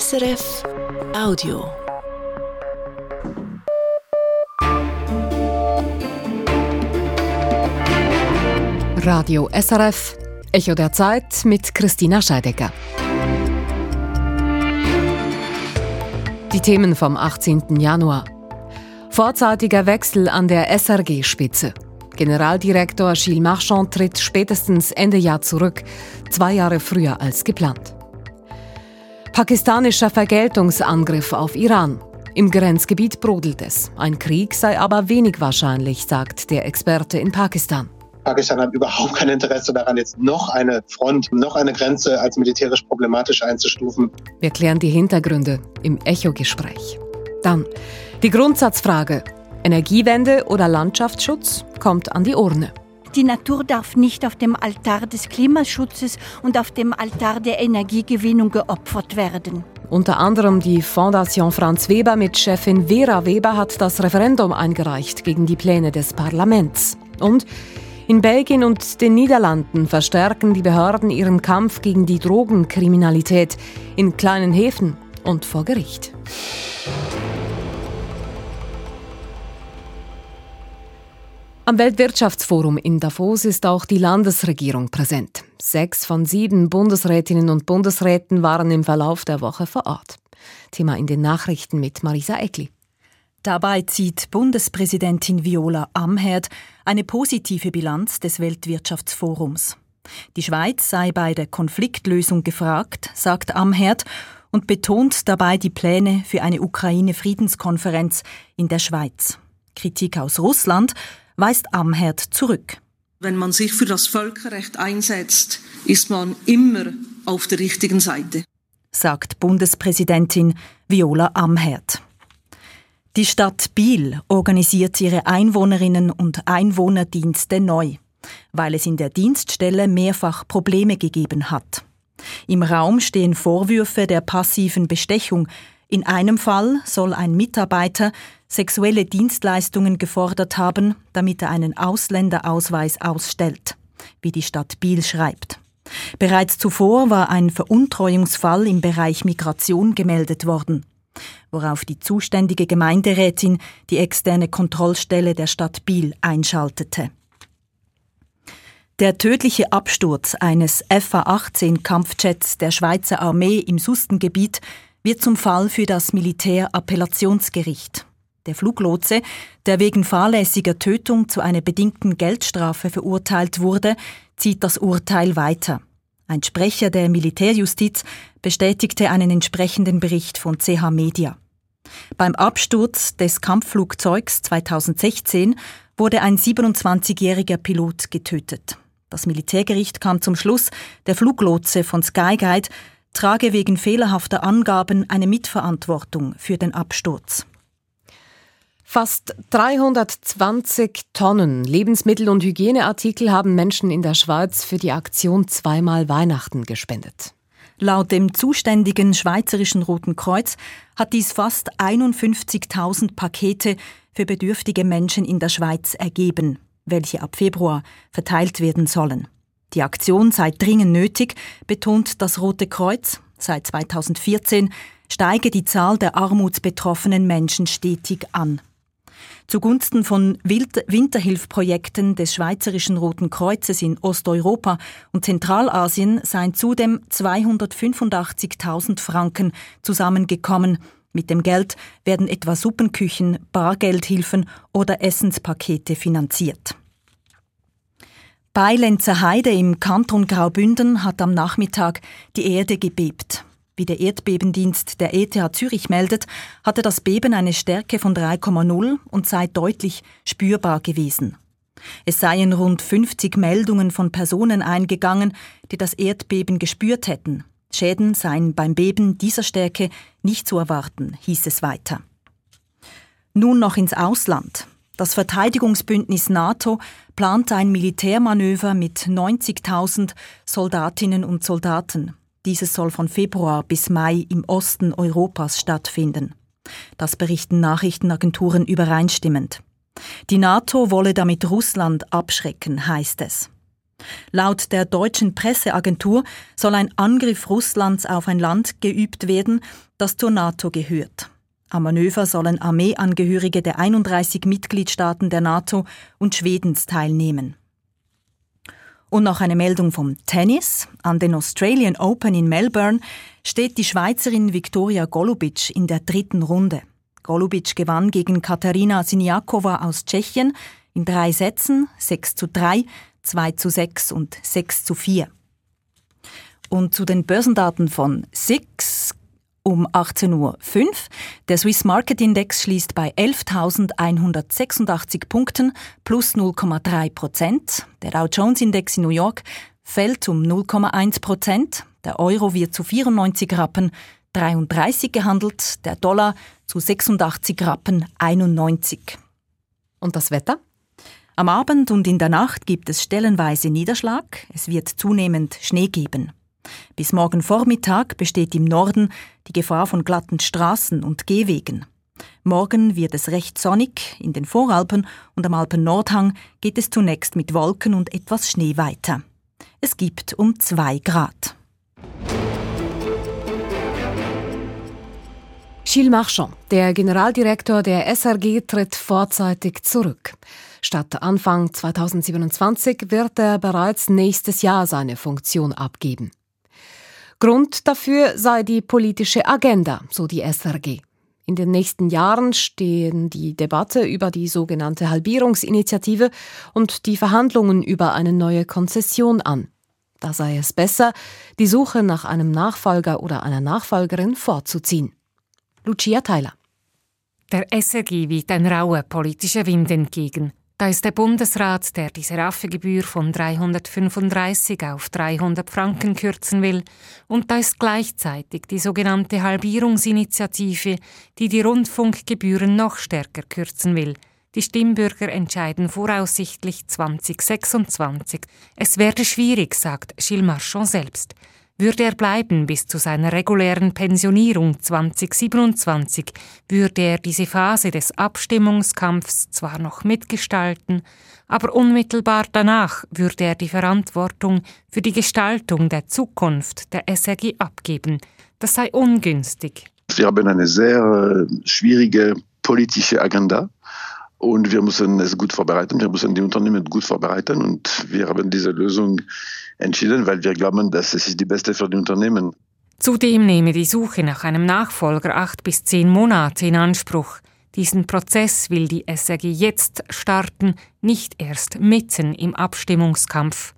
SRF Audio. Radio SRF, Echo der Zeit mit Christina Scheidecker. Die Themen vom 18. Januar. Vorzeitiger Wechsel an der SRG-Spitze. Generaldirektor Gilles Marchand tritt spätestens Ende Jahr zurück, zwei Jahre früher als geplant. Pakistanischer Vergeltungsangriff auf Iran. Im Grenzgebiet brodelt es. Ein Krieg sei aber wenig wahrscheinlich, sagt der Experte in Pakistan. Pakistan hat überhaupt kein Interesse daran, jetzt noch eine Front, noch eine Grenze als militärisch problematisch einzustufen. Wir klären die Hintergründe im Echo-Gespräch. Dann die Grundsatzfrage: Energiewende oder Landschaftsschutz kommt an die Urne. Die Natur darf nicht auf dem Altar des Klimaschutzes und auf dem Altar der Energiegewinnung geopfert werden. Unter anderem die Fondation Franz Weber mit Chefin Vera Weber hat das Referendum eingereicht gegen die Pläne des Parlaments. Und in Belgien und den Niederlanden verstärken die Behörden ihren Kampf gegen die Drogenkriminalität in kleinen Häfen und vor Gericht. Am Weltwirtschaftsforum in Davos ist auch die Landesregierung präsent. Sechs von sieben Bundesrätinnen und Bundesräten waren im Verlauf der Woche vor Ort. Thema in den Nachrichten mit Marisa Eckli. Dabei zieht Bundespräsidentin Viola Amherd eine positive Bilanz des Weltwirtschaftsforums. Die Schweiz sei bei der Konfliktlösung gefragt, sagt Amherd und betont dabei die Pläne für eine Ukraine-Friedenskonferenz in der Schweiz. Kritik aus Russland weist Amherd zurück. Wenn man sich für das Völkerrecht einsetzt, ist man immer auf der richtigen Seite, sagt Bundespräsidentin Viola Amherd. Die Stadt Biel organisiert ihre Einwohnerinnen und Einwohnerdienste neu, weil es in der Dienststelle mehrfach Probleme gegeben hat. Im Raum stehen Vorwürfe der passiven Bestechung. In einem Fall soll ein Mitarbeiter sexuelle Dienstleistungen gefordert haben, damit er einen Ausländerausweis ausstellt, wie die Stadt Biel schreibt. Bereits zuvor war ein Veruntreuungsfall im Bereich Migration gemeldet worden, worauf die zuständige Gemeinderätin die externe Kontrollstelle der Stadt Biel einschaltete. Der tödliche Absturz eines FA-18 Kampfjets der Schweizer Armee im Sustengebiet wird zum Fall für das Militärappellationsgericht. Der Fluglotse, der wegen fahrlässiger Tötung zu einer bedingten Geldstrafe verurteilt wurde, zieht das Urteil weiter. Ein Sprecher der Militärjustiz bestätigte einen entsprechenden Bericht von CH Media. Beim Absturz des Kampfflugzeugs 2016 wurde ein 27-jähriger Pilot getötet. Das Militärgericht kam zum Schluss, der Fluglotse von Skyguide trage wegen fehlerhafter Angaben eine Mitverantwortung für den Absturz. Fast 320 Tonnen Lebensmittel- und Hygieneartikel haben Menschen in der Schweiz für die Aktion Zweimal Weihnachten gespendet. Laut dem zuständigen Schweizerischen Roten Kreuz hat dies fast 51.000 Pakete für bedürftige Menschen in der Schweiz ergeben, welche ab Februar verteilt werden sollen. Die Aktion sei dringend nötig, betont das Rote Kreuz. Seit 2014 steige die Zahl der armutsbetroffenen Menschen stetig an. Zugunsten von Winterhilfprojekten des Schweizerischen Roten Kreuzes in Osteuropa und Zentralasien seien zudem 285.000 Franken zusammengekommen. Mit dem Geld werden etwa Suppenküchen, Bargeldhilfen oder Essenspakete finanziert. Bei Lenzerheide im Kanton Graubünden hat am Nachmittag die Erde gebebt. Wie der Erdbebendienst der ETH Zürich meldet, hatte das Beben eine Stärke von 3,0 und sei deutlich spürbar gewesen. Es seien rund 50 Meldungen von Personen eingegangen, die das Erdbeben gespürt hätten. Schäden seien beim Beben dieser Stärke nicht zu erwarten, hieß es weiter. Nun noch ins Ausland. Das Verteidigungsbündnis NATO plant ein Militärmanöver mit 90.000 Soldatinnen und Soldaten. Dieses soll von Februar bis Mai im Osten Europas stattfinden. Das berichten Nachrichtenagenturen übereinstimmend. Die NATO wolle damit Russland abschrecken, heißt es. Laut der deutschen Presseagentur soll ein Angriff Russlands auf ein Land geübt werden, das zur NATO gehört. Am Manöver sollen Armeeangehörige der 31 Mitgliedstaaten der NATO und Schwedens teilnehmen. Und noch eine Meldung vom Tennis. An den Australian Open in Melbourne steht die Schweizerin Viktoria Golubic in der dritten Runde. Golubic gewann gegen Katarina Siniakova aus Tschechien in drei Sätzen 6 zu 3, 2 zu 6 und 6 zu 4. Und zu den Börsendaten von SIX um 18.05 Uhr. Der Swiss Market Index schließt bei 11.186 Punkten plus 0,3 Prozent. Der Dow Jones Index in New York fällt um 0,1 Prozent. Der Euro wird zu 94 Rappen 33 gehandelt, der Dollar zu 86 Rappen 91. Und das Wetter? Am Abend und in der Nacht gibt es stellenweise Niederschlag, es wird zunehmend Schnee geben. Bis morgen Vormittag besteht im Norden die Gefahr von glatten Straßen und Gehwegen. Morgen wird es recht sonnig, in den Voralpen und am Alpen-Nordhang geht es zunächst mit Wolken und etwas Schnee weiter. Es gibt um zwei Grad. Gilles Marchand, der Generaldirektor der SRG, tritt vorzeitig zurück. Statt Anfang 2027 wird er bereits nächstes Jahr seine Funktion abgeben. Grund dafür sei die politische Agenda, so die SRG. In den nächsten Jahren stehen die Debatte über die sogenannte Halbierungsinitiative und die Verhandlungen über eine neue Konzession an. Da sei es besser, die Suche nach einem Nachfolger oder einer Nachfolgerin vorzuziehen. Lucia Theiler. Der SRG weht ein rauer politischer Wind entgegen. Da ist der Bundesrat, der die Seraphegebühr von 335 auf 300 Franken kürzen will, und da ist gleichzeitig die sogenannte Halbierungsinitiative, die die Rundfunkgebühren noch stärker kürzen will. Die Stimmbürger entscheiden voraussichtlich 2026. Es werde schwierig, sagt Gilles Marchand selbst. Würde er bleiben bis zu seiner regulären Pensionierung 2027, würde er diese Phase des Abstimmungskampfs zwar noch mitgestalten, aber unmittelbar danach würde er die Verantwortung für die Gestaltung der Zukunft der SRG abgeben. Das sei ungünstig. Wir haben eine sehr äh, schwierige politische Agenda und wir müssen es gut vorbereiten. Wir müssen die Unternehmen gut vorbereiten und wir haben diese Lösung entschieden, weil wir glauben, dass es ist die beste für die Unternehmen. Zudem nehme die Suche nach einem Nachfolger acht bis zehn Monate in Anspruch. Diesen Prozess will die SRG jetzt starten, nicht erst mitten im Abstimmungskampf.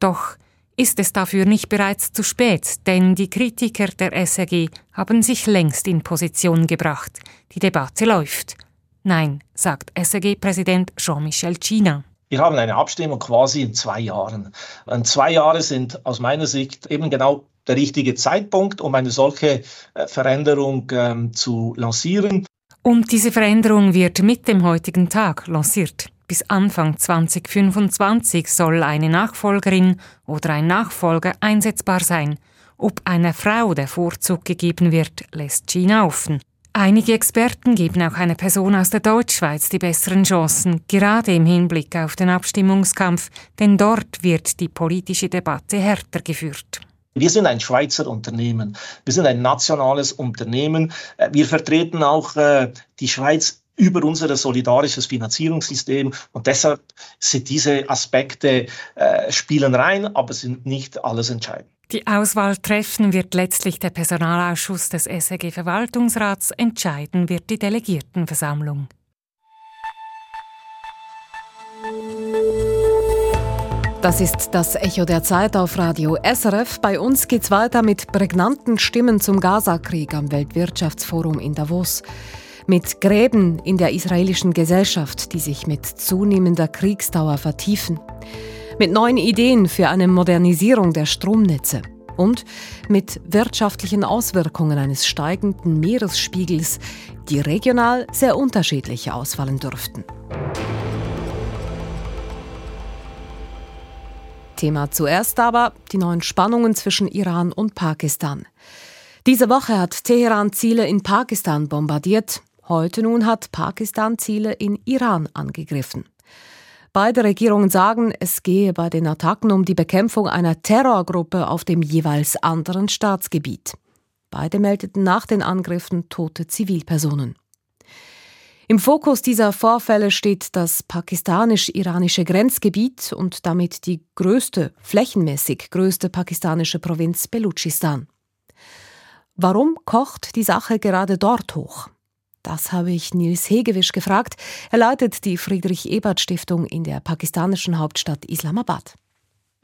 Doch ist es dafür nicht bereits zu spät, denn die Kritiker der SRG haben sich längst in Position gebracht. Die Debatte läuft. Nein, sagt SRG-Präsident Jean-Michel China. Wir haben eine Abstimmung quasi in zwei Jahren. Und zwei Jahre sind aus meiner Sicht eben genau der richtige Zeitpunkt, um eine solche äh, Veränderung ähm, zu lancieren. Und diese Veränderung wird mit dem heutigen Tag lanciert. Bis Anfang 2025 soll eine Nachfolgerin oder ein Nachfolger einsetzbar sein. Ob einer Frau der Vorzug gegeben wird, lässt China offen. Einige Experten geben auch einer Person aus der Deutschschweiz die besseren Chancen, gerade im Hinblick auf den Abstimmungskampf, denn dort wird die politische Debatte härter geführt. Wir sind ein Schweizer Unternehmen. Wir sind ein nationales Unternehmen. Äh, wir vertreten auch äh, die Schweiz über unser solidarisches Finanzierungssystem und deshalb sind diese Aspekte äh, spielen rein, aber sind nicht alles entscheidend. Die Auswahl treffen wird letztlich der Personalausschuss des SEG Verwaltungsrats, entscheiden wird die Delegiertenversammlung. Das ist das Echo der Zeit auf Radio SRF. Bei uns geht's weiter mit prägnanten Stimmen zum Gazakrieg am Weltwirtschaftsforum in Davos. Mit Gräben in der israelischen Gesellschaft, die sich mit zunehmender Kriegsdauer vertiefen mit neuen Ideen für eine Modernisierung der Stromnetze und mit wirtschaftlichen Auswirkungen eines steigenden Meeresspiegels, die regional sehr unterschiedlich ausfallen dürften. Thema zuerst aber die neuen Spannungen zwischen Iran und Pakistan. Diese Woche hat Teheran Ziele in Pakistan bombardiert. Heute nun hat Pakistan Ziele in Iran angegriffen. Beide Regierungen sagen, es gehe bei den Attacken um die Bekämpfung einer Terrorgruppe auf dem jeweils anderen Staatsgebiet. Beide meldeten nach den Angriffen tote Zivilpersonen. Im Fokus dieser Vorfälle steht das pakistanisch-iranische Grenzgebiet und damit die größte, flächenmäßig größte pakistanische Provinz Belutschistan. Warum kocht die Sache gerade dort hoch? Das habe ich Nils Hegewisch gefragt. Er leitet die Friedrich-Ebert-Stiftung in der pakistanischen Hauptstadt Islamabad.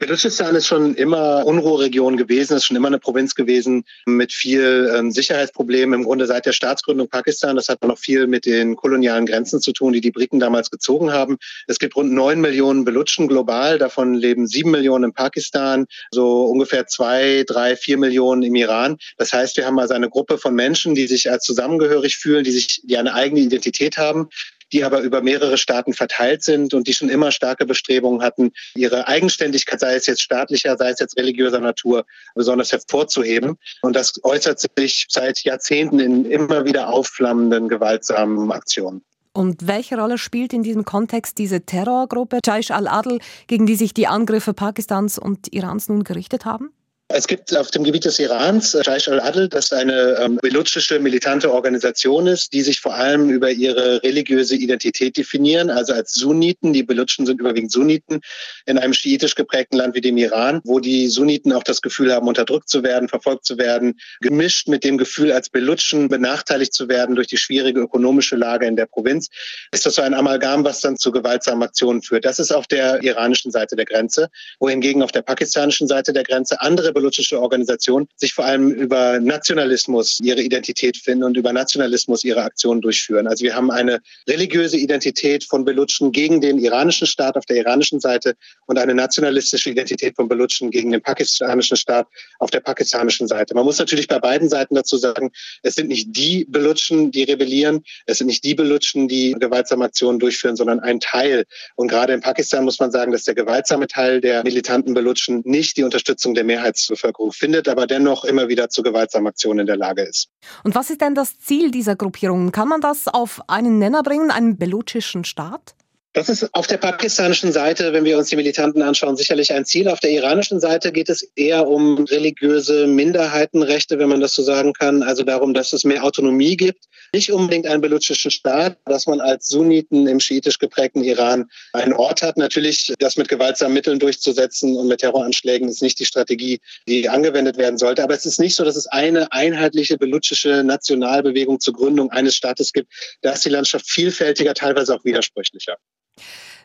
Belutschistan ist schon immer Unruheregion gewesen, ist schon immer eine Provinz gewesen mit viel ähm, Sicherheitsproblemen. Im Grunde seit der Staatsgründung Pakistan. Das hat noch viel mit den kolonialen Grenzen zu tun, die die Briten damals gezogen haben. Es gibt rund neun Millionen Belutschen global. Davon leben sieben Millionen in Pakistan, so ungefähr zwei, drei, vier Millionen im Iran. Das heißt, wir haben also eine Gruppe von Menschen, die sich als zusammengehörig fühlen, die sich, die eine eigene Identität haben, die aber über mehrere Staaten verteilt sind und die schon immer starke Bestrebungen hatten, ihre Eigenständigkeit, sei es jetzt staatlicher, sei es jetzt religiöser Natur, besonders hervorzuheben. Und das äußert sich seit Jahrzehnten in immer wieder aufflammenden, gewaltsamen Aktionen. Und welche Rolle spielt in diesem Kontext diese Terrorgruppe Jaish al-Adl, gegen die sich die Angriffe Pakistans und Irans nun gerichtet haben? Es gibt auf dem Gebiet des Irans äh, Jaish al-Adl, das eine ähm, belutschische militante Organisation ist, die sich vor allem über ihre religiöse Identität definieren, also als Sunniten. Die Belutschen sind überwiegend Sunniten in einem schiitisch geprägten Land wie dem Iran, wo die Sunniten auch das Gefühl haben, unterdrückt zu werden, verfolgt zu werden, gemischt mit dem Gefühl, als Belutschen benachteiligt zu werden durch die schwierige ökonomische Lage in der Provinz, ist das so ein Amalgam, was dann zu gewaltsamen Aktionen führt. Das ist auf der iranischen Seite der Grenze, wohingegen auf der pakistanischen Seite der Grenze andere belutschische Organisationen sich vor allem über Nationalismus ihre Identität finden und über Nationalismus ihre Aktionen durchführen. Also wir haben eine religiöse Identität von Belutschen gegen den iranischen Staat auf der iranischen Seite und eine nationalistische Identität von Belutschen gegen den pakistanischen Staat auf der pakistanischen Seite. Man muss natürlich bei beiden Seiten dazu sagen, es sind nicht die Belutschen, die rebellieren, es sind nicht die Belutschen, die gewaltsame Aktionen durchführen, sondern ein Teil. Und gerade in Pakistan muss man sagen, dass der gewaltsame Teil der militanten Belutschen nicht die Unterstützung der Mehrheits Bevölkerung findet, aber dennoch immer wieder zu gewaltsamen Aktionen in der Lage ist. Und was ist denn das Ziel dieser Gruppierungen? Kann man das auf einen Nenner bringen, einen belutschischen Staat? Das ist auf der pakistanischen Seite, wenn wir uns die Militanten anschauen, sicherlich ein Ziel. Auf der iranischen Seite geht es eher um religiöse Minderheitenrechte, wenn man das so sagen kann. Also darum, dass es mehr Autonomie gibt. Nicht unbedingt einen belutschischen Staat, dass man als Sunniten im schiitisch geprägten Iran einen Ort hat. Natürlich, das mit gewaltsamen Mitteln durchzusetzen und mit Terroranschlägen ist nicht die Strategie, die angewendet werden sollte. Aber es ist nicht so, dass es eine einheitliche belutschische Nationalbewegung zur Gründung eines Staates gibt. Da ist die Landschaft vielfältiger, teilweise auch widersprüchlicher.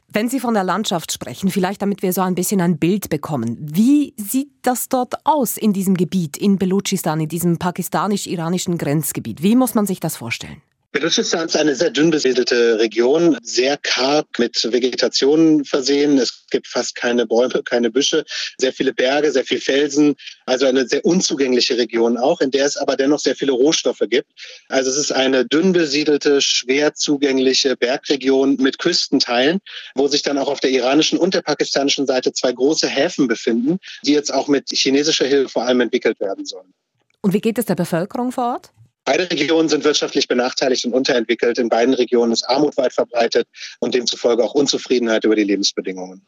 Wenn Sie von der Landschaft sprechen, vielleicht damit wir so ein bisschen ein Bild bekommen, wie sieht das dort aus in diesem Gebiet, in Belutschistan, in diesem pakistanisch-iranischen Grenzgebiet? Wie muss man sich das vorstellen? Belutschistan ist eine sehr dünn besiedelte Region, sehr karg mit Vegetation versehen. Es gibt fast keine Bäume, keine Büsche, sehr viele Berge, sehr viel Felsen. Also eine sehr unzugängliche Region auch, in der es aber dennoch sehr viele Rohstoffe gibt. Also es ist eine dünn besiedelte, schwer zugängliche Bergregion mit Küstenteilen, wo sich dann auch auf der iranischen und der pakistanischen Seite zwei große Häfen befinden, die jetzt auch mit chinesischer Hilfe vor allem entwickelt werden sollen. Und wie geht es der Bevölkerung vor Ort? Beide Regionen sind wirtschaftlich benachteiligt und unterentwickelt. In beiden Regionen ist Armut weit verbreitet und demzufolge auch Unzufriedenheit über die Lebensbedingungen.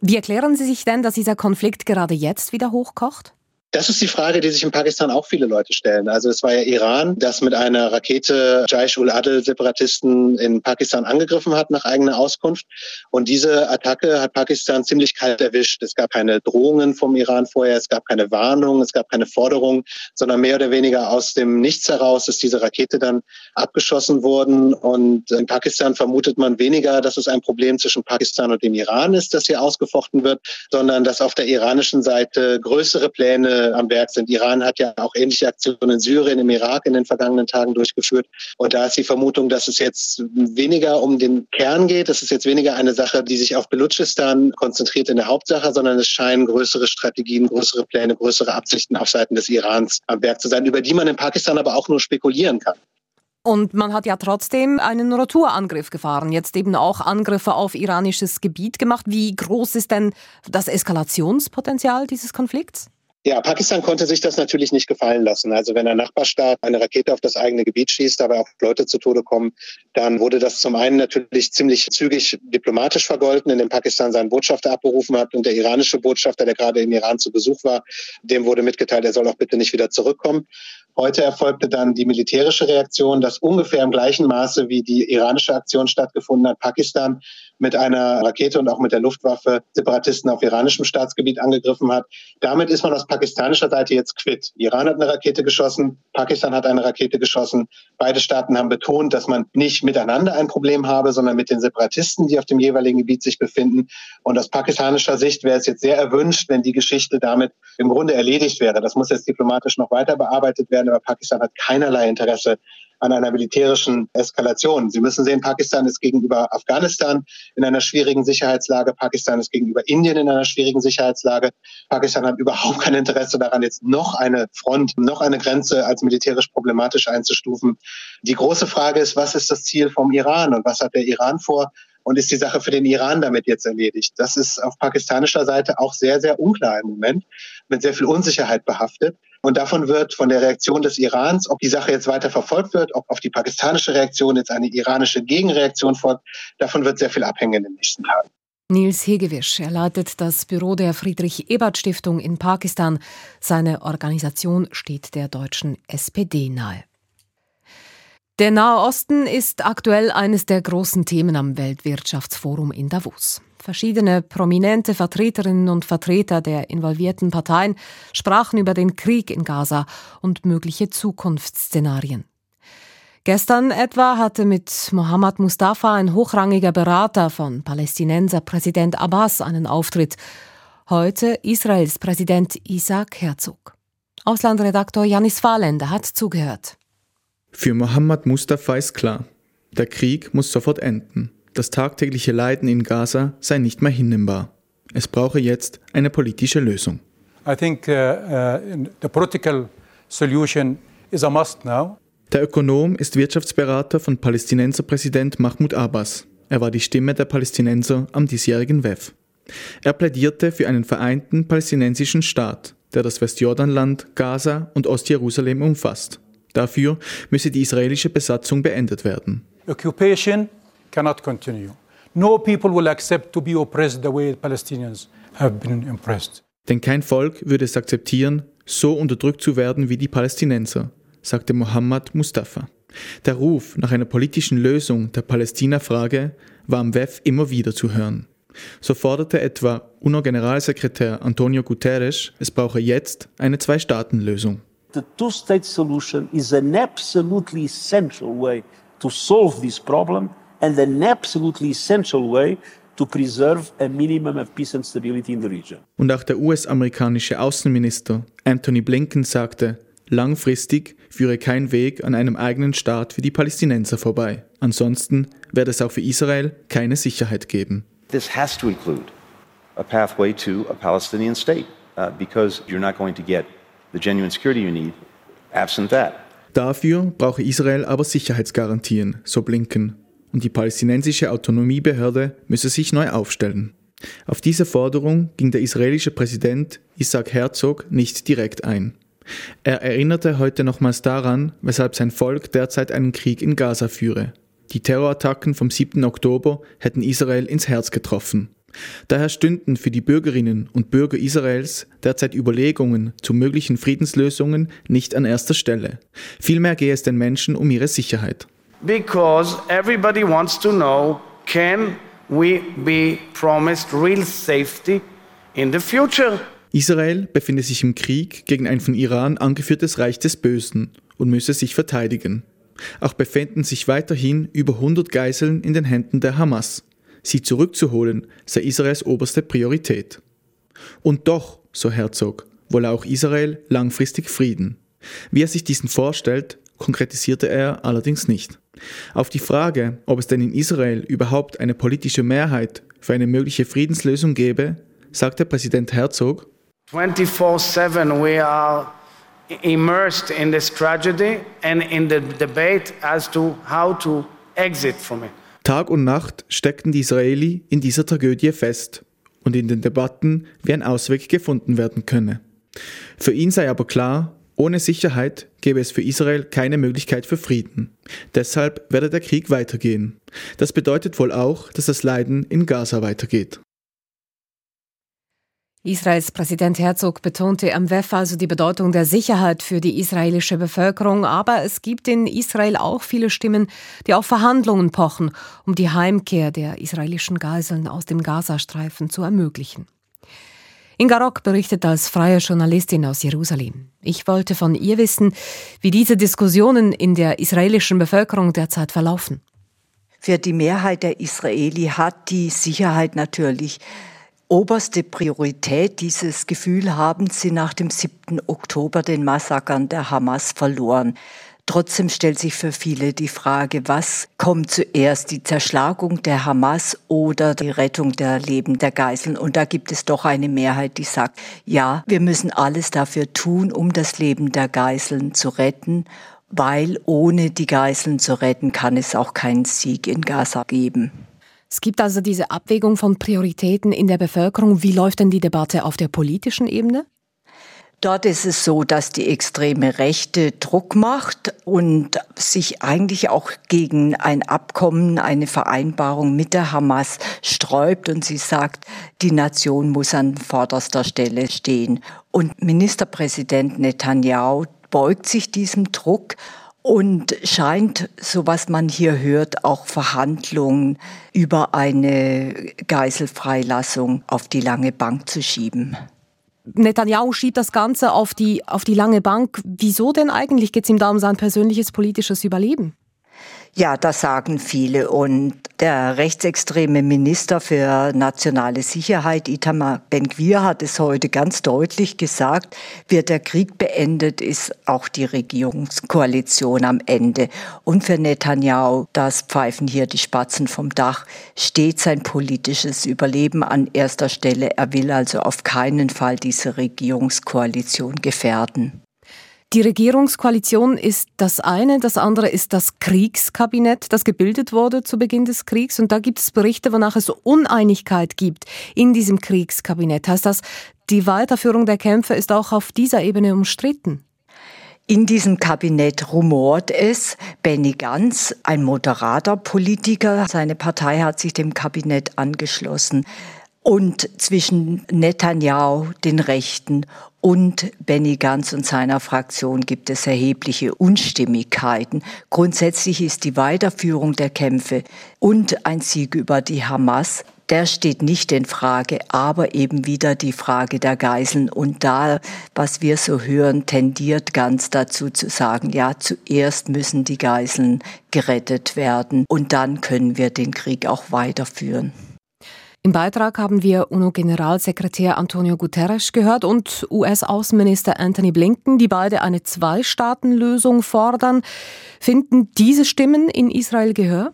Wie erklären Sie sich denn, dass dieser Konflikt gerade jetzt wieder hochkocht? Das ist die Frage, die sich in Pakistan auch viele Leute stellen. Also es war ja Iran, das mit einer Rakete Jaish-ul-Adl-Separatisten in Pakistan angegriffen hat, nach eigener Auskunft. Und diese Attacke hat Pakistan ziemlich kalt erwischt. Es gab keine Drohungen vom Iran vorher, es gab keine Warnung, es gab keine Forderung, sondern mehr oder weniger aus dem Nichts heraus ist diese Rakete dann abgeschossen worden. Und in Pakistan vermutet man weniger, dass es ein Problem zwischen Pakistan und dem Iran ist, das hier ausgefochten wird, sondern dass auf der iranischen Seite größere Pläne am Werk sind. Iran hat ja auch ähnliche Aktionen in Syrien, im Irak in den vergangenen Tagen durchgeführt. Und da ist die Vermutung, dass es jetzt weniger um den Kern geht. Das ist jetzt weniger eine Sache, die sich auf Belutschistan konzentriert in der Hauptsache, sondern es scheinen größere Strategien, größere Pläne, größere Absichten auf Seiten des Irans am Werk zu sein, über die man in Pakistan aber auch nur spekulieren kann. Und man hat ja trotzdem einen Rotorangriff gefahren, jetzt eben auch Angriffe auf iranisches Gebiet gemacht. Wie groß ist denn das Eskalationspotenzial dieses Konflikts? Ja, Pakistan konnte sich das natürlich nicht gefallen lassen. Also wenn ein Nachbarstaat eine Rakete auf das eigene Gebiet schießt, dabei auch Leute zu Tode kommen, dann wurde das zum einen natürlich ziemlich zügig diplomatisch vergolten, indem Pakistan seinen Botschafter abberufen hat und der iranische Botschafter, der gerade im Iran zu Besuch war, dem wurde mitgeteilt, er soll auch bitte nicht wieder zurückkommen. Heute erfolgte dann die militärische Reaktion, das ungefähr im gleichen Maße wie die iranische Aktion stattgefunden hat. Pakistan mit einer Rakete und auch mit der Luftwaffe Separatisten auf iranischem Staatsgebiet angegriffen hat. Damit ist man aus pakistanischer Seite jetzt quitt. Iran hat eine Rakete geschossen, Pakistan hat eine Rakete geschossen. Beide Staaten haben betont, dass man nicht miteinander ein Problem habe, sondern mit den Separatisten, die auf dem jeweiligen Gebiet sich befinden. Und aus pakistanischer Sicht wäre es jetzt sehr erwünscht, wenn die Geschichte damit im Grunde erledigt wäre. Das muss jetzt diplomatisch noch weiter bearbeitet werden, aber Pakistan hat keinerlei Interesse an einer militärischen Eskalation. Sie müssen sehen, Pakistan ist gegenüber Afghanistan in einer schwierigen Sicherheitslage. Pakistan ist gegenüber Indien in einer schwierigen Sicherheitslage. Pakistan hat überhaupt kein Interesse daran, jetzt noch eine Front, noch eine Grenze als militärisch problematisch einzustufen. Die große Frage ist, was ist das Ziel vom Iran und was hat der Iran vor? Und ist die Sache für den Iran damit jetzt erledigt? Das ist auf pakistanischer Seite auch sehr, sehr unklar im Moment, mit sehr viel Unsicherheit behaftet. Und davon wird von der Reaktion des Irans, ob die Sache jetzt weiter verfolgt wird, ob auf die pakistanische Reaktion jetzt eine iranische Gegenreaktion folgt, davon wird sehr viel abhängen in den nächsten Tagen. Nils Hegewisch, er leitet das Büro der Friedrich-Ebert-Stiftung in Pakistan. Seine Organisation steht der deutschen SPD nahe. Der Nahe Osten ist aktuell eines der großen Themen am Weltwirtschaftsforum in Davos. Verschiedene prominente Vertreterinnen und Vertreter der involvierten Parteien sprachen über den Krieg in Gaza und mögliche Zukunftsszenarien. Gestern etwa hatte mit Mohammad Mustafa ein hochrangiger Berater von Palästinenser Präsident Abbas einen Auftritt. Heute Israels Präsident Isaac Herzog. Auslandredaktor Janis Fahlender hat zugehört. Für Mohammad Mustafa ist klar, der Krieg muss sofort enden. Das tagtägliche Leiden in Gaza sei nicht mehr hinnehmbar. Es brauche jetzt eine politische Lösung. I think uh, uh, the political solution is a must now. Der Ökonom ist Wirtschaftsberater von Palästinenserpräsident Mahmoud Abbas. Er war die Stimme der Palästinenser am diesjährigen WEF. Er plädierte für einen vereinten palästinensischen Staat, der das Westjordanland, Gaza und Ostjerusalem umfasst. Dafür müsse die israelische Besatzung beendet werden. Occupation cannot continue. No people will accept to be oppressed the way Palestinians have been impressed. Denn kein Volk würde es akzeptieren, so unterdrückt zu werden wie die Palästinenser, sagte Mohammad Mustafa. Der Ruf nach einer politischen Lösung der Palästina-Frage war am WEF immer wieder zu hören. So forderte etwa UNO-Generalsekretär Antonio Guterres, es brauche jetzt eine Zwei-Staaten-Lösung. The two-state solution is an absolutely essential way to solve this problem and an absolutely essential way to preserve a minimum of peace and stability in the region. Und auch der US-amerikanische Außenminister Anthony Blinken sagte, langfristig führe kein Weg an einem eigenen Staat für die Palästinenser vorbei. Ansonsten werde es auch für Israel keine Sicherheit geben. This has to include a pathway to a Palestinian state uh, because you're not going to get the genuine security you need absent that. Dafür brauche Israel aber Sicherheitsgarantien, so Blinken. Und die palästinensische Autonomiebehörde müsse sich neu aufstellen. Auf diese Forderung ging der israelische Präsident Isaac Herzog nicht direkt ein. Er erinnerte heute nochmals daran, weshalb sein Volk derzeit einen Krieg in Gaza führe. Die Terrorattacken vom 7. Oktober hätten Israel ins Herz getroffen. Daher stünden für die Bürgerinnen und Bürger Israels derzeit Überlegungen zu möglichen Friedenslösungen nicht an erster Stelle. Vielmehr gehe es den Menschen um ihre Sicherheit. Because everybody wants to know, can we be promised real safety in the future? Israel befinde sich im Krieg gegen ein von Iran angeführtes Reich des Bösen und müsse sich verteidigen. Auch befänden sich weiterhin über 100 Geiseln in den Händen der Hamas. Sie zurückzuholen sei Israels oberste Priorität. Und doch, so Herzog, wolle auch Israel langfristig Frieden. Wie er sich diesen vorstellt, konkretisierte er allerdings nicht. Auf die Frage, ob es denn in Israel überhaupt eine politische Mehrheit für eine mögliche Friedenslösung gäbe, sagte Präsident Herzog, 24-7 we are immersed in this tragedy and in the debate as to how to exit from it. Tag und Nacht steckten die Israeli in dieser Tragödie fest und in den Debatten, wie ein Ausweg gefunden werden könne. Für ihn sei aber klar, ohne Sicherheit gäbe es für Israel keine Möglichkeit für Frieden. Deshalb werde der Krieg weitergehen. Das bedeutet wohl auch, dass das Leiden in Gaza weitergeht. Israels Präsident Herzog betonte am WEF also die Bedeutung der Sicherheit für die israelische Bevölkerung, aber es gibt in Israel auch viele Stimmen, die auf Verhandlungen pochen, um die Heimkehr der israelischen Geiseln aus dem Gazastreifen zu ermöglichen. Inga Rock berichtet als freie Journalistin aus Jerusalem. Ich wollte von ihr wissen, wie diese Diskussionen in der israelischen Bevölkerung derzeit verlaufen. Für die Mehrheit der Israeli hat die Sicherheit natürlich oberste Priorität. Dieses Gefühl haben sie nach dem 7. Oktober den Massakern der Hamas verloren. Trotzdem stellt sich für viele die Frage, was kommt zuerst, die Zerschlagung der Hamas oder die Rettung der Leben der Geiseln? Und da gibt es doch eine Mehrheit, die sagt, ja, wir müssen alles dafür tun, um das Leben der Geiseln zu retten, weil ohne die Geiseln zu retten kann es auch keinen Sieg in Gaza geben. Es gibt also diese Abwägung von Prioritäten in der Bevölkerung. Wie läuft denn die Debatte auf der politischen Ebene? Dort ist es so, dass die extreme Rechte Druck macht und sich eigentlich auch gegen ein Abkommen, eine Vereinbarung mit der Hamas sträubt und sie sagt, die Nation muss an vorderster Stelle stehen. Und Ministerpräsident Netanyahu beugt sich diesem Druck und scheint, so was man hier hört, auch Verhandlungen über eine Geiselfreilassung auf die lange Bank zu schieben. Netanyahu schiebt das Ganze auf die, auf die lange Bank. Wieso denn eigentlich? Geht es ihm da um sein persönliches politisches Überleben? Ja, das sagen viele. Und der rechtsextreme Minister für nationale Sicherheit, Itamar Ben-Gvir, hat es heute ganz deutlich gesagt, wird der Krieg beendet, ist auch die Regierungskoalition am Ende. Und für Netanyahu, das pfeifen hier die Spatzen vom Dach, steht sein politisches Überleben an erster Stelle. Er will also auf keinen Fall diese Regierungskoalition gefährden. Die Regierungskoalition ist das eine, das andere ist das Kriegskabinett, das gebildet wurde zu Beginn des Kriegs. Und da gibt es Berichte, wonach es Uneinigkeit gibt in diesem Kriegskabinett. Heißt das, die Weiterführung der Kämpfe ist auch auf dieser Ebene umstritten? In diesem Kabinett rumort es. Benny Ganz, ein moderater Politiker, seine Partei hat sich dem Kabinett angeschlossen. Und zwischen Netanyahu, den Rechten, und Benny Gantz und seiner Fraktion gibt es erhebliche Unstimmigkeiten. Grundsätzlich ist die Weiterführung der Kämpfe und ein Sieg über die Hamas der steht nicht in Frage, aber eben wieder die Frage der Geiseln. Und da, was wir so hören, tendiert ganz dazu zu sagen, ja, zuerst müssen die Geiseln gerettet werden und dann können wir den Krieg auch weiterführen. Im Beitrag haben wir UNO-Generalsekretär Antonio Guterres gehört und US-Außenminister Anthony Blinken, die beide eine Zwei-Staaten-Lösung fordern. Finden diese Stimmen in Israel Gehör?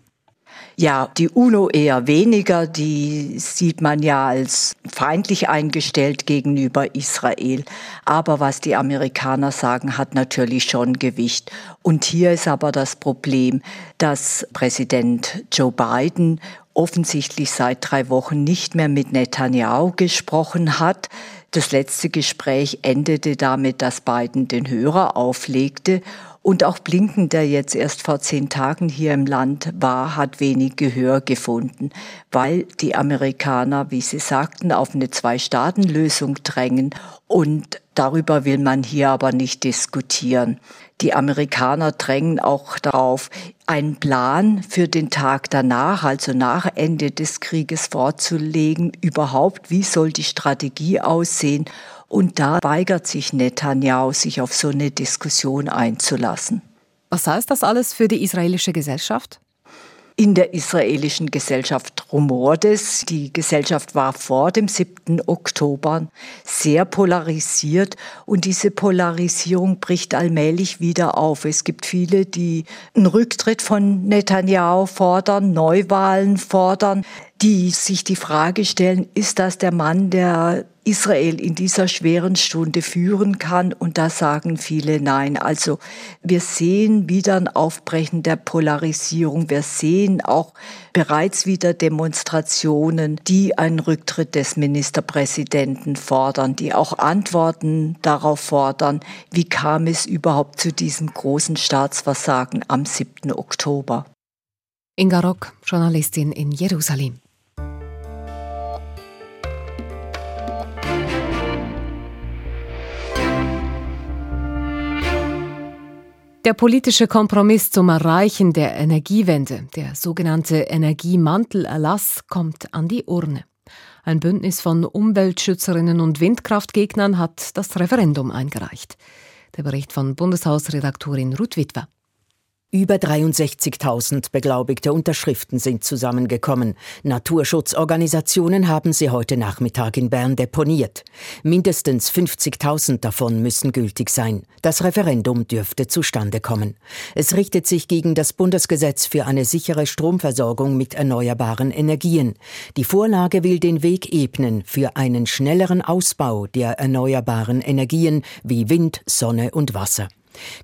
Ja, die UNO eher weniger, die sieht man ja als feindlich eingestellt gegenüber Israel. Aber was die Amerikaner sagen, hat natürlich schon Gewicht. Und hier ist aber das Problem, dass Präsident Joe Biden offensichtlich seit drei Wochen nicht mehr mit Netanyahu gesprochen hat. Das letzte Gespräch endete damit, dass Biden den Hörer auflegte. Und auch Blinken, der jetzt erst vor zehn Tagen hier im Land war, hat wenig Gehör gefunden, weil die Amerikaner, wie Sie sagten, auf eine Zwei-Staaten-Lösung drängen. Und darüber will man hier aber nicht diskutieren. Die Amerikaner drängen auch darauf, einen Plan für den Tag danach, also nach Ende des Krieges vorzulegen. Überhaupt, wie soll die Strategie aussehen? Und da weigert sich Netanyahu, sich auf so eine Diskussion einzulassen. Was heißt das alles für die israelische Gesellschaft? in der israelischen Gesellschaft rumort es. Die Gesellschaft war vor dem 7. Oktober sehr polarisiert und diese Polarisierung bricht allmählich wieder auf. Es gibt viele, die einen Rücktritt von Netanyahu fordern, Neuwahlen fordern. Die sich die Frage stellen, ist das der Mann, der Israel in dieser schweren Stunde führen kann. Und da sagen viele Nein. Also wir sehen wieder ein Aufbrechen der Polarisierung. Wir sehen auch bereits wieder Demonstrationen, die einen Rücktritt des Ministerpräsidenten fordern, die auch Antworten darauf fordern, wie kam es überhaupt zu diesem großen Staatsversagen am 7. Oktober. Inga Rock, Journalistin in Jerusalem. Der politische Kompromiss zum Erreichen der Energiewende, der sogenannte Energiemantelerlass, kommt an die Urne. Ein Bündnis von Umweltschützerinnen und Windkraftgegnern hat das Referendum eingereicht. Der Bericht von Bundeshausredaktorin Ruth Witwer. Über 63.000 beglaubigte Unterschriften sind zusammengekommen. Naturschutzorganisationen haben sie heute Nachmittag in Bern deponiert. Mindestens 50.000 davon müssen gültig sein. Das Referendum dürfte zustande kommen. Es richtet sich gegen das Bundesgesetz für eine sichere Stromversorgung mit erneuerbaren Energien. Die Vorlage will den Weg ebnen für einen schnelleren Ausbau der erneuerbaren Energien wie Wind, Sonne und Wasser.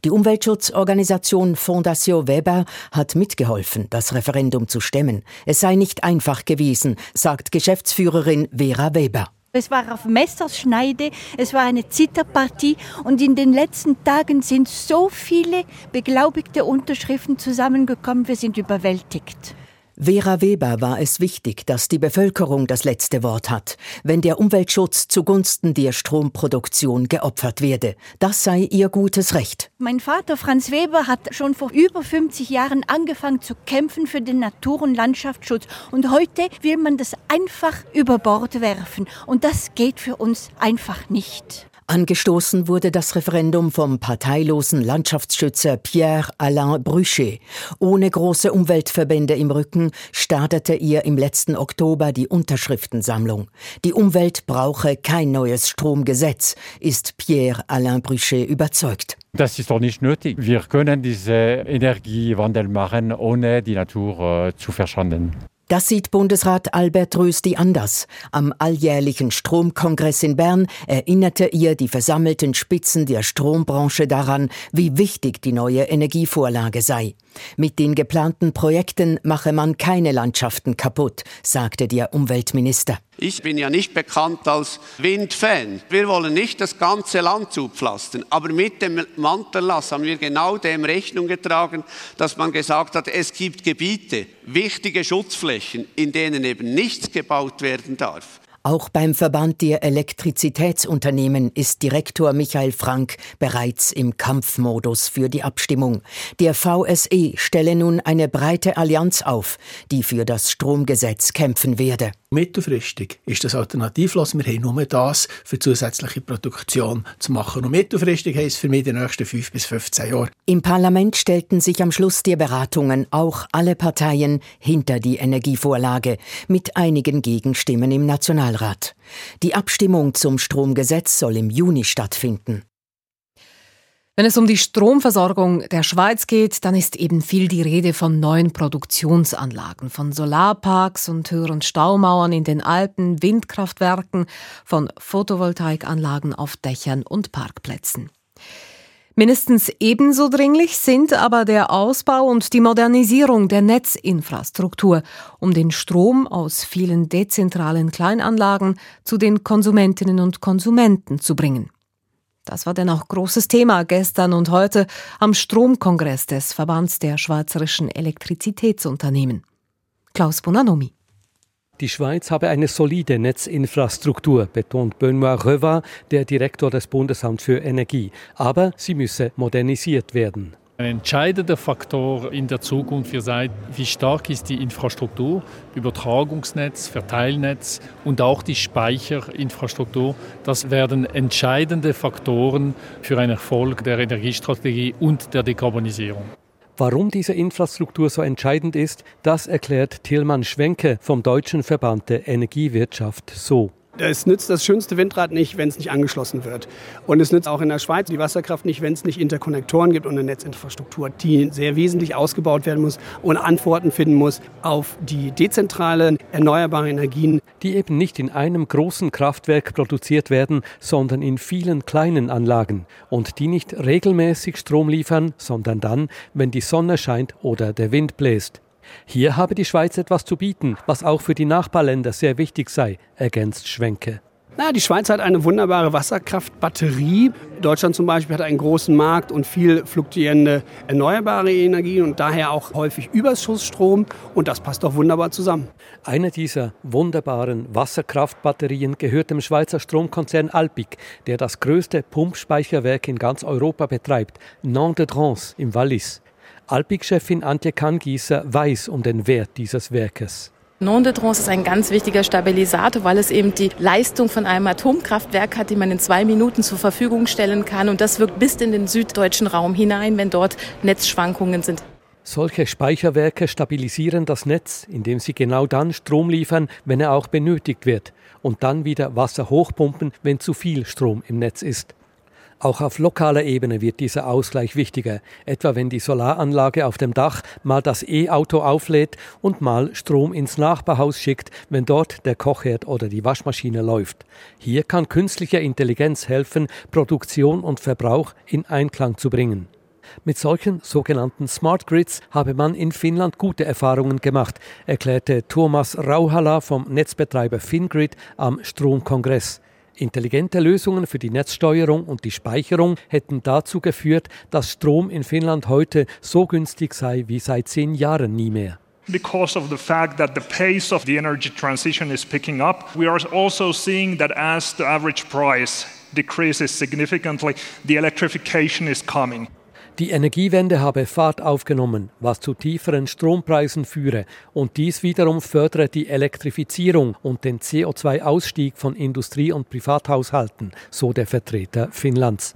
Die Umweltschutzorganisation Fondation Weber hat mitgeholfen, das Referendum zu stemmen. Es sei nicht einfach gewesen, sagt Geschäftsführerin Vera Weber. Es war auf Messerschneide, es war eine Zitterpartie und in den letzten Tagen sind so viele beglaubigte Unterschriften zusammengekommen, wir sind überwältigt. Vera Weber war es wichtig, dass die Bevölkerung das letzte Wort hat, wenn der Umweltschutz zugunsten der Stromproduktion geopfert werde. Das sei ihr gutes Recht. Mein Vater Franz Weber hat schon vor über 50 Jahren angefangen zu kämpfen für den Natur- und Landschaftsschutz. Und heute will man das einfach über Bord werfen. Und das geht für uns einfach nicht. Angestoßen wurde das Referendum vom parteilosen Landschaftsschützer Pierre-Alain Bruchet. Ohne große Umweltverbände im Rücken startete er im letzten Oktober die Unterschriftensammlung. Die Umwelt brauche kein neues Stromgesetz, ist Pierre-Alain Bruchet überzeugt. Das ist doch nicht nötig. Wir können diesen Energiewandel machen, ohne die Natur äh, zu verschanden. Das sieht Bundesrat Albert Rösti anders. Am alljährlichen Stromkongress in Bern erinnerte ihr die versammelten Spitzen der Strombranche daran, wie wichtig die neue Energievorlage sei. Mit den geplanten Projekten mache man keine Landschaften kaputt, sagte der Umweltminister. Ich bin ja nicht bekannt als Windfan. Wir wollen nicht das ganze Land zupflastern. Aber mit dem Mantellass haben wir genau dem Rechnung getragen, dass man gesagt hat, es gibt Gebiete, wichtige Schutzflächen, in denen eben nichts gebaut werden darf. Auch beim Verband der Elektrizitätsunternehmen ist Direktor Michael Frank bereits im Kampfmodus für die Abstimmung. Der VSE stelle nun eine breite Allianz auf, die für das Stromgesetz kämpfen werde. Mittelfristig ist das alternativlos. Wir haben nur das für zusätzliche Produktion zu machen. Und mittelfristig heisst für mich die nächsten fünf bis 15 Jahre. Im Parlament stellten sich am Schluss der Beratungen auch alle Parteien hinter die Energievorlage, mit einigen Gegenstimmen im Nationalrat. Die Abstimmung zum Stromgesetz soll im Juni stattfinden. Wenn es um die Stromversorgung der Schweiz geht, dann ist eben viel die Rede von neuen Produktionsanlagen, von Solarparks und höheren Staumauern in den Alpen, Windkraftwerken, von Photovoltaikanlagen auf Dächern und Parkplätzen. Mindestens ebenso dringlich sind aber der Ausbau und die Modernisierung der Netzinfrastruktur, um den Strom aus vielen dezentralen Kleinanlagen zu den Konsumentinnen und Konsumenten zu bringen. Das war denn auch großes Thema gestern und heute am Stromkongress des Verbands der Schweizerischen Elektrizitätsunternehmen. Klaus Bonanomi. Die Schweiz habe eine solide Netzinfrastruktur, betont Benoit Reva, der Direktor des Bundesamts für Energie. Aber sie müsse modernisiert werden. Ein entscheidender Faktor in der Zukunft wird sein, wie stark ist die Infrastruktur, Übertragungsnetz, Verteilnetz und auch die Speicherinfrastruktur. Das werden entscheidende Faktoren für einen Erfolg der Energiestrategie und der Dekarbonisierung. Warum diese Infrastruktur so entscheidend ist, das erklärt Tilman Schwenke vom Deutschen Verband der Energiewirtschaft so. Es nützt das schönste Windrad nicht, wenn es nicht angeschlossen wird. Und es nützt auch in der Schweiz die Wasserkraft nicht, wenn es nicht Interkonnektoren gibt und eine Netzinfrastruktur, die sehr wesentlich ausgebaut werden muss und Antworten finden muss auf die dezentrale erneuerbare Energien. Die eben nicht in einem großen Kraftwerk produziert werden, sondern in vielen kleinen Anlagen und die nicht regelmäßig Strom liefern, sondern dann, wenn die Sonne scheint oder der Wind bläst. Hier habe die Schweiz etwas zu bieten, was auch für die Nachbarländer sehr wichtig sei, ergänzt Schwenke. Na, die Schweiz hat eine wunderbare Wasserkraftbatterie. Deutschland zum Beispiel hat einen großen Markt und viel fluktuierende erneuerbare Energien und daher auch häufig Überschussstrom. Und das passt doch wunderbar zusammen. Eine dieser wunderbaren Wasserkraftbatterien gehört dem Schweizer Stromkonzern Alpic, der das größte Pumpspeicherwerk in ganz Europa betreibt, Nantes-de-Drance im Wallis. Alpic-Chefin Antje Kangießer weiß um den Wert dieses Werkes. Non-de-Trance ist ein ganz wichtiger Stabilisator, weil es eben die Leistung von einem Atomkraftwerk hat, die man in zwei Minuten zur Verfügung stellen kann. Und das wirkt bis in den süddeutschen Raum hinein, wenn dort Netzschwankungen sind. Solche Speicherwerke stabilisieren das Netz, indem sie genau dann Strom liefern, wenn er auch benötigt wird, und dann wieder Wasser hochpumpen, wenn zu viel Strom im Netz ist. Auch auf lokaler Ebene wird dieser Ausgleich wichtiger, etwa wenn die Solaranlage auf dem Dach mal das E-Auto auflädt und mal Strom ins Nachbarhaus schickt, wenn dort der Kochherd oder die Waschmaschine läuft. Hier kann künstliche Intelligenz helfen, Produktion und Verbrauch in Einklang zu bringen. Mit solchen sogenannten Smart Grids habe man in Finnland gute Erfahrungen gemacht, erklärte Thomas Rauhala vom Netzbetreiber Fingrid am Stromkongress. Intelligente Lösungen für die Netzsteuerung und die Speicherung hätten dazu geführt, dass Strom in Finnland heute so günstig sei wie seit zehn Jahren nie mehr. Because of the fact that the pace of the energy transition is picking up, we are also seeing that as the average price decreases significantly, the electrification is coming. Die Energiewende habe Fahrt aufgenommen, was zu tieferen Strompreisen führe, und dies wiederum fördere die Elektrifizierung und den CO2-Ausstieg von Industrie- und Privathaushalten, so der Vertreter Finnlands.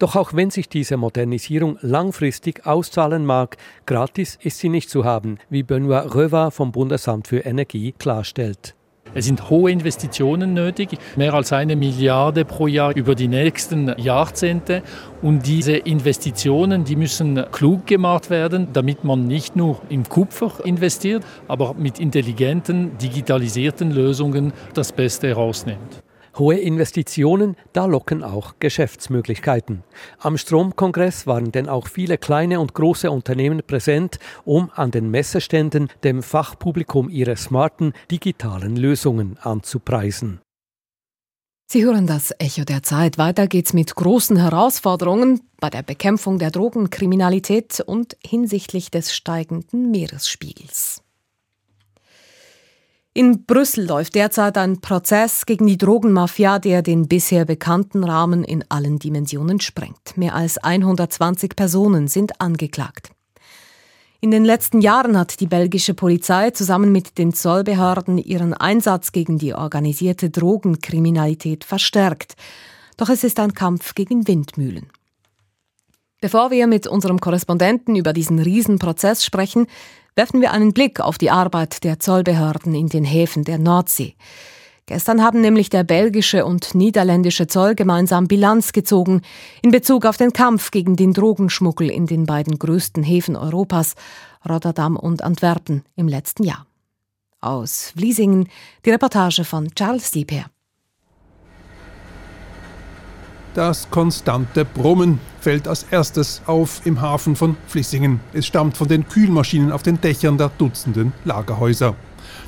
Doch auch wenn sich diese Modernisierung langfristig auszahlen mag, gratis ist sie nicht zu haben, wie Benoit Röva vom Bundesamt für Energie klarstellt. Es sind hohe Investitionen nötig, mehr als eine Milliarde pro Jahr über die nächsten Jahrzehnte. Und diese Investitionen, die müssen klug gemacht werden, damit man nicht nur im Kupfer investiert, aber mit intelligenten, digitalisierten Lösungen das Beste herausnimmt. Hohe Investitionen, da locken auch Geschäftsmöglichkeiten. Am Stromkongress waren denn auch viele kleine und große Unternehmen präsent, um an den Messeständen dem Fachpublikum ihre smarten digitalen Lösungen anzupreisen. Sie hören das Echo der Zeit. Weiter geht's mit großen Herausforderungen bei der Bekämpfung der Drogenkriminalität und hinsichtlich des steigenden Meeresspiegels. In Brüssel läuft derzeit ein Prozess gegen die Drogenmafia, der den bisher bekannten Rahmen in allen Dimensionen sprengt. Mehr als 120 Personen sind angeklagt. In den letzten Jahren hat die belgische Polizei zusammen mit den Zollbehörden ihren Einsatz gegen die organisierte Drogenkriminalität verstärkt. Doch es ist ein Kampf gegen Windmühlen. Bevor wir mit unserem Korrespondenten über diesen Riesenprozess sprechen, werfen wir einen Blick auf die Arbeit der Zollbehörden in den Häfen der Nordsee. Gestern haben nämlich der belgische und niederländische Zoll gemeinsam Bilanz gezogen in Bezug auf den Kampf gegen den Drogenschmuggel in den beiden größten Häfen Europas, Rotterdam und Antwerpen, im letzten Jahr. Aus Vliesingen die Reportage von Charles Dieper. Das konstante Brummen fällt als erstes auf im Hafen von Flissingen. Es stammt von den Kühlmaschinen auf den Dächern der Dutzenden Lagerhäuser.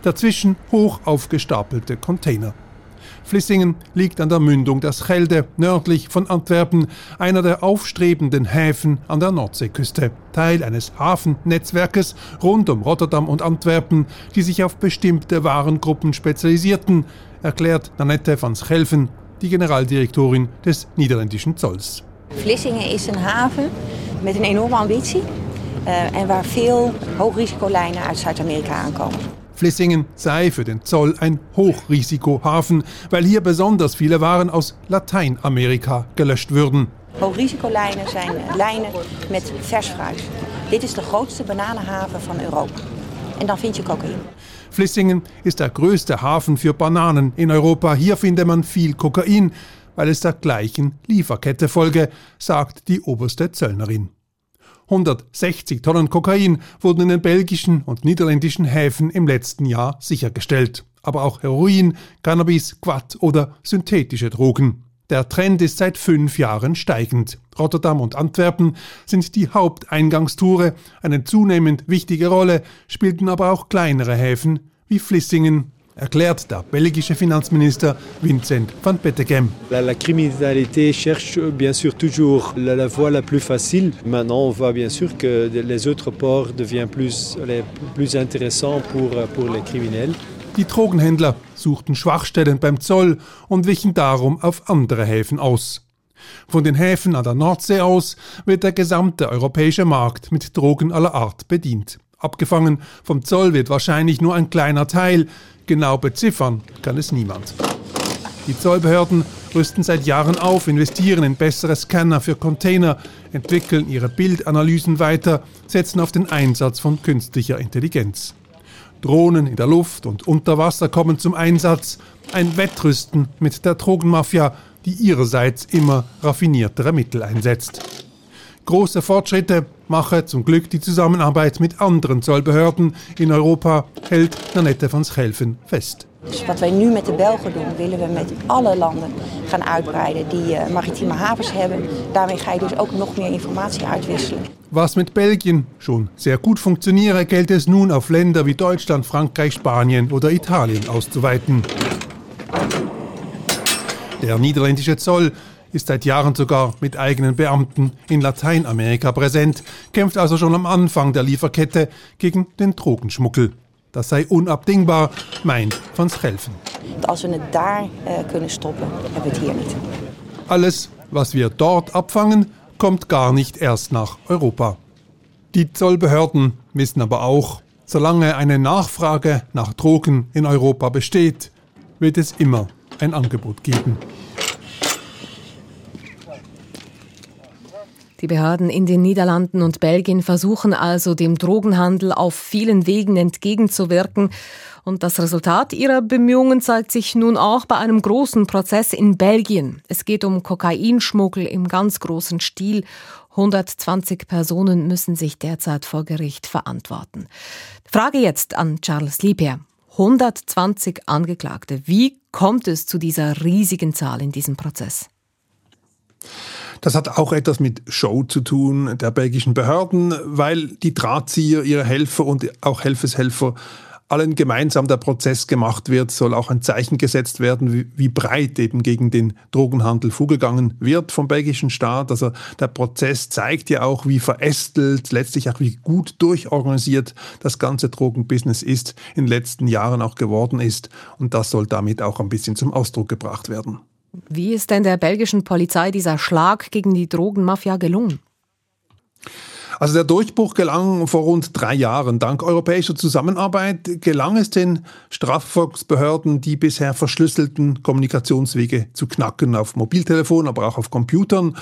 Dazwischen hoch aufgestapelte Container. Flissingen liegt an der Mündung der Schelde, nördlich von Antwerpen, einer der aufstrebenden Häfen an der Nordseeküste, Teil eines Hafennetzwerkes rund um Rotterdam und Antwerpen, die sich auf bestimmte Warengruppen spezialisierten, erklärt Nanette van Schelven, die Generaldirektorin des niederländischen Zolls. Vlissingen is een haven met een enorme ambitie uh, en waar veel hoogrisicolijnen uit Zuid-Amerika aankomen. Vlissingen sei für den Zoll ein Hochrisikohafen, weil hier besonders viele Waren aus Lateinamerika gelöscht würden. Hoogrisicolijnen zijn lijnen met vers fruit. Dit is de grootste bananenhaven van Europa. En dan vind je cocaïne. Flissingen ist der größte Hafen für Bananen in Europa. Hier finde man viel Kokain, weil es der gleichen Lieferkette folge, sagt die oberste Zöllnerin. 160 Tonnen Kokain wurden in den belgischen und niederländischen Häfen im letzten Jahr sichergestellt. Aber auch Heroin, Cannabis, Quat oder synthetische Drogen. Der Trend ist seit fünf Jahren steigend. Rotterdam und Antwerpen sind die Haupteingangstore. Eine zunehmend wichtige Rolle spielten aber auch kleinere Häfen wie Flissingen, erklärt der belgische Finanzminister Vincent van Pettegem. La, criminalité cherche bien sûr toujours la, la, voie la plus facile. Maintenant, on voit bien sûr que les autres ports deviennent plus, plus intéressants pour, pour les criminels. Die Drogenhändler suchten Schwachstellen beim Zoll und wichen darum auf andere Häfen aus. Von den Häfen an der Nordsee aus wird der gesamte europäische Markt mit Drogen aller Art bedient. Abgefangen vom Zoll wird wahrscheinlich nur ein kleiner Teil, Genau beziffern kann es niemand. Die Zollbehörden rüsten seit Jahren auf, investieren in bessere Scanner für Container, entwickeln ihre Bildanalysen weiter, setzen auf den Einsatz von künstlicher Intelligenz. Drohnen in der Luft und unter Wasser kommen zum Einsatz, ein Wettrüsten mit der Drogenmafia, die ihrerseits immer raffiniertere Mittel einsetzt. Große Fortschritte mache zum Glück die Zusammenarbeit mit anderen Zollbehörden in Europa, hält Nanette van Schelven fest. Dus wat wij nu met de Belgen doen, willen we met alle landen gaan uitbreiden die uh, maritieme havens hebben. Daarmee ga je dus ook nog meer informatie uitwisselen. Was mit Belgien schon sehr gut funktioniere, gilt es nun auf Länder wie Deutschland, Frankreich, Spanien oder Italien auszuweiten. Der niederländische Zoll ist seit Jahren sogar mit eigenen Beamten in Lateinamerika präsent, kämpft also schon am Anfang der Lieferkette gegen den Drogenschmuggel. Das sei unabdingbar, meint Van Schelven. Als we het daar uh, kunnen stoppen, hebben we het hier niet. Alles, was wir dort abfangen, kommt gar nicht erst nach Europa. Die Zollbehörden wissen aber auch, solange eine Nachfrage nach Drogen in Europa besteht, wird es immer ein Angebot geben. Die Behörden in den Niederlanden und Belgien versuchen also dem Drogenhandel auf vielen Wegen entgegenzuwirken. Und das Resultat ihrer Bemühungen zeigt sich nun auch bei einem großen Prozess in Belgien. Es geht um Kokainschmuggel im ganz großen Stil. 120 Personen müssen sich derzeit vor Gericht verantworten. Frage jetzt an Charles Lieper. 120 Angeklagte. Wie kommt es zu dieser riesigen Zahl in diesem Prozess? Das hat auch etwas mit Show zu tun der belgischen Behörden, weil die Drahtzieher, ihre Helfer und auch Helfeshelfer allen gemeinsam der Prozess gemacht wird, soll auch ein Zeichen gesetzt werden, wie, wie, breit eben gegen den Drogenhandel vorgegangen wird vom belgischen Staat. Also der Prozess zeigt ja auch, wie verästelt, letztlich auch wie gut durchorganisiert das ganze Drogenbusiness ist, in den letzten Jahren auch geworden ist. Und das soll damit auch ein bisschen zum Ausdruck gebracht werden. Wie ist denn der belgischen Polizei dieser Schlag gegen die Drogenmafia gelungen? Also der Durchbruch gelang vor rund drei Jahren. Dank europäischer Zusammenarbeit gelang es den Strafverfolgungsbehörden, die bisher verschlüsselten Kommunikationswege zu knacken, auf Mobiltelefon, aber auch auf Computern.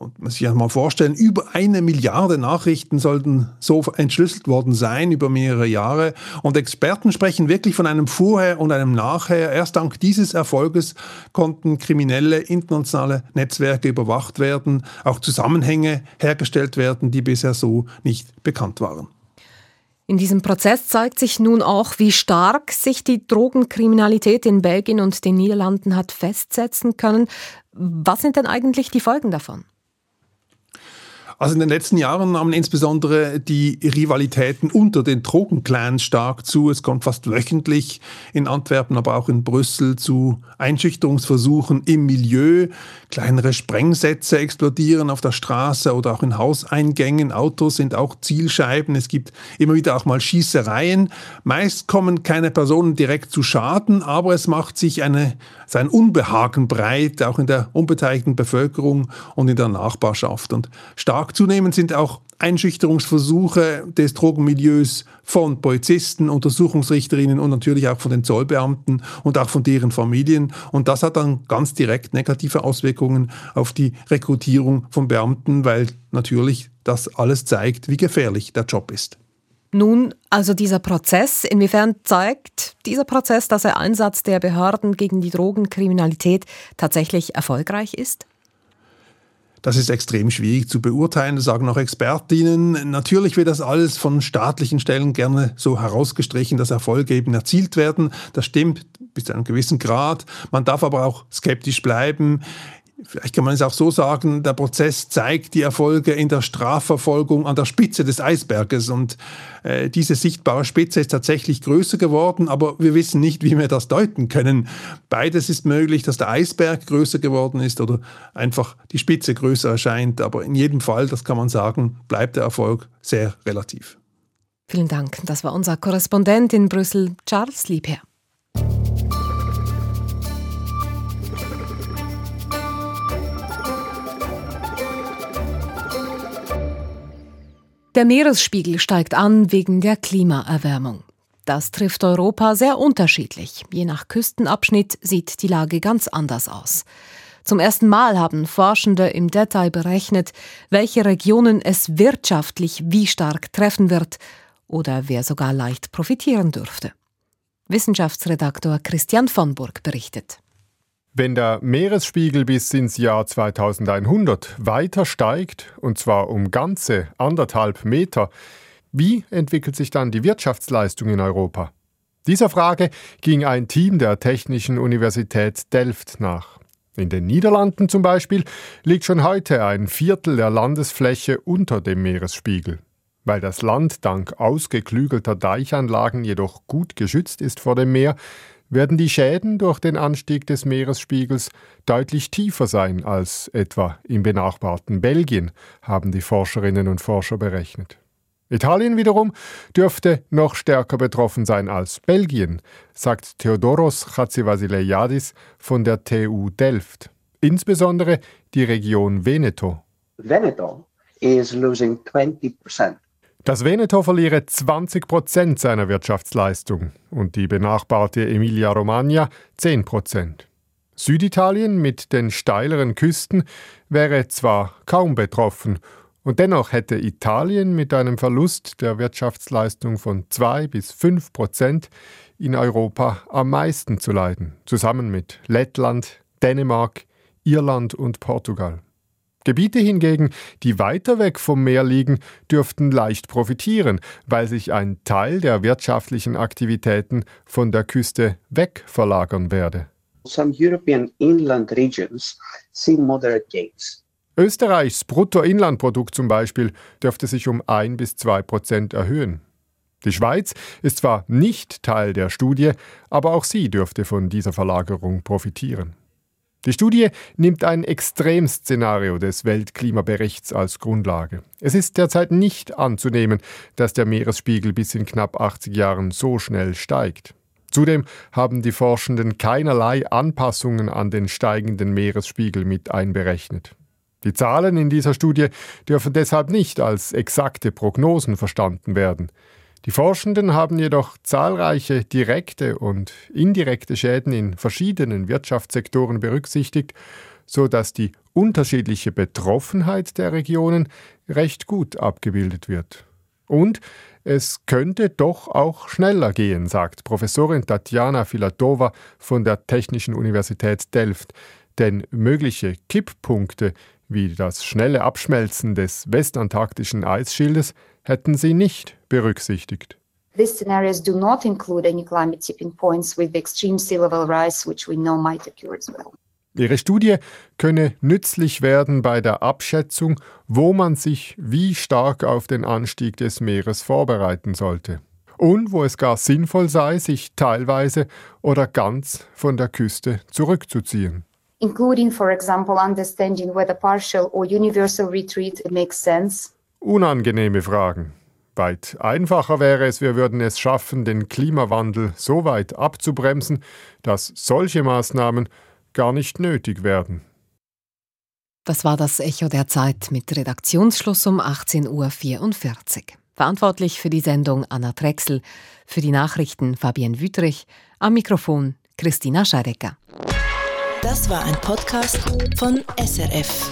Und man sich ja mal vorstellen, über eine Milliarde Nachrichten sollten so entschlüsselt worden sein über mehrere Jahre. Und Experten sprechen wirklich von einem Vorher und einem Nachher. Erst dank dieses Erfolges konnten kriminelle internationale Netzwerke überwacht werden, auch Zusammenhänge hergestellt werden, die bisher so nicht bekannt waren. In diesem Prozess zeigt sich nun auch, wie stark sich die Drogenkriminalität in Belgien und den Niederlanden hat festsetzen können. Was sind denn eigentlich die Folgen davon? Also in den letzten Jahren nahmen insbesondere die Rivalitäten unter den Drogenclans stark zu. Es kommt fast wöchentlich in Antwerpen, aber auch in Brüssel zu Einschüchterungsversuchen im Milieu. Kleinere Sprengsätze explodieren auf der Straße oder auch in Hauseingängen. Autos sind auch Zielscheiben. Es gibt immer wieder auch mal Schießereien. Meist kommen keine Personen direkt zu Schaden, aber es macht sich eine, sein Unbehagen breit, auch in der unbeteiligten Bevölkerung und in der Nachbarschaft. Und stark Stark zunehmend sind auch Einschüchterungsversuche des Drogenmilieus von Polizisten, Untersuchungsrichterinnen und natürlich auch von den Zollbeamten und auch von deren Familien. Und das hat dann ganz direkt negative Auswirkungen auf die Rekrutierung von Beamten, weil natürlich das alles zeigt, wie gefährlich der Job ist. Nun, also dieser Prozess, inwiefern zeigt dieser Prozess, dass der Einsatz der Behörden gegen die Drogenkriminalität tatsächlich erfolgreich ist? Das ist extrem schwierig zu beurteilen, sagen auch Expertinnen. Natürlich wird das alles von staatlichen Stellen gerne so herausgestrichen, dass Erfolge eben erzielt werden. Das stimmt bis zu einem gewissen Grad. Man darf aber auch skeptisch bleiben. Vielleicht kann man es auch so sagen, der Prozess zeigt die Erfolge in der Strafverfolgung an der Spitze des Eisberges und äh, diese sichtbare Spitze ist tatsächlich größer geworden, aber wir wissen nicht, wie wir das deuten können. Beides ist möglich, dass der Eisberg größer geworden ist oder einfach die Spitze größer erscheint, aber in jedem Fall, das kann man sagen, bleibt der Erfolg sehr relativ. Vielen Dank. Das war unser Korrespondent in Brüssel, Charles Liebherr. Der Meeresspiegel steigt an wegen der Klimaerwärmung. Das trifft Europa sehr unterschiedlich. Je nach Küstenabschnitt sieht die Lage ganz anders aus. Zum ersten Mal haben Forschende im Detail berechnet, welche Regionen es wirtschaftlich wie stark treffen wird oder wer sogar leicht profitieren dürfte. Wissenschaftsredaktor Christian von Burg berichtet. Wenn der Meeresspiegel bis ins Jahr 2100 weiter steigt, und zwar um ganze anderthalb Meter, wie entwickelt sich dann die Wirtschaftsleistung in Europa? Dieser Frage ging ein Team der Technischen Universität Delft nach. In den Niederlanden zum Beispiel liegt schon heute ein Viertel der Landesfläche unter dem Meeresspiegel. Weil das Land dank ausgeklügelter Deichanlagen jedoch gut geschützt ist vor dem Meer, werden die Schäden durch den Anstieg des Meeresspiegels deutlich tiefer sein als etwa im benachbarten Belgien, haben die Forscherinnen und Forscher berechnet. Italien wiederum dürfte noch stärker betroffen sein als Belgien, sagt Theodoros Chatzivasileiadis von der TU Delft. Insbesondere die Region Veneto. Veneto is losing 20% das Veneto verliere 20 Prozent seiner Wirtschaftsleistung und die benachbarte Emilia-Romagna 10 Prozent. Süditalien mit den steileren Küsten wäre zwar kaum betroffen, und dennoch hätte Italien mit einem Verlust der Wirtschaftsleistung von 2 bis 5 Prozent in Europa am meisten zu leiden, zusammen mit Lettland, Dänemark, Irland und Portugal. Gebiete hingegen, die weiter weg vom Meer liegen, dürften leicht profitieren, weil sich ein Teil der wirtschaftlichen Aktivitäten von der Küste weg verlagern werde. Some European inland regions see moderate gains. Österreichs Bruttoinlandprodukt zum Beispiel dürfte sich um ein bis zwei Prozent erhöhen. Die Schweiz ist zwar nicht Teil der Studie, aber auch sie dürfte von dieser Verlagerung profitieren. Die Studie nimmt ein Extremszenario des Weltklimaberichts als Grundlage. Es ist derzeit nicht anzunehmen, dass der Meeresspiegel bis in knapp 80 Jahren so schnell steigt. Zudem haben die Forschenden keinerlei Anpassungen an den steigenden Meeresspiegel mit einberechnet. Die Zahlen in dieser Studie dürfen deshalb nicht als exakte Prognosen verstanden werden. Die Forschenden haben jedoch zahlreiche direkte und indirekte Schäden in verschiedenen Wirtschaftssektoren berücksichtigt, so dass die unterschiedliche Betroffenheit der Regionen recht gut abgebildet wird. Und es könnte doch auch schneller gehen, sagt Professorin Tatjana Filatova von der Technischen Universität Delft, denn mögliche Kipppunkte wie das schnelle Abschmelzen des westantarktischen Eisschildes hätten sie nicht berücksichtigt. These scenarios do not include any climate tipping points with extreme sea level rise, which we know might occur as well. Ihre Studie könne nützlich werden bei der Abschätzung, wo man sich wie stark auf den Anstieg des Meeres vorbereiten sollte und wo es gar sinnvoll sei, sich teilweise oder ganz von der Küste zurückzuziehen. Including, for example, understanding whether partial or universal retreat makes sense Unangenehme Fragen. Weit einfacher wäre es, wir würden es schaffen, den Klimawandel so weit abzubremsen, dass solche Maßnahmen gar nicht nötig werden. Das war das Echo der Zeit mit Redaktionsschluss um 18.44 Uhr. Verantwortlich für die Sendung Anna Drechsel, für die Nachrichten Fabienne Wüttrich, am Mikrofon Christina Scharecker. Das war ein Podcast von SRF.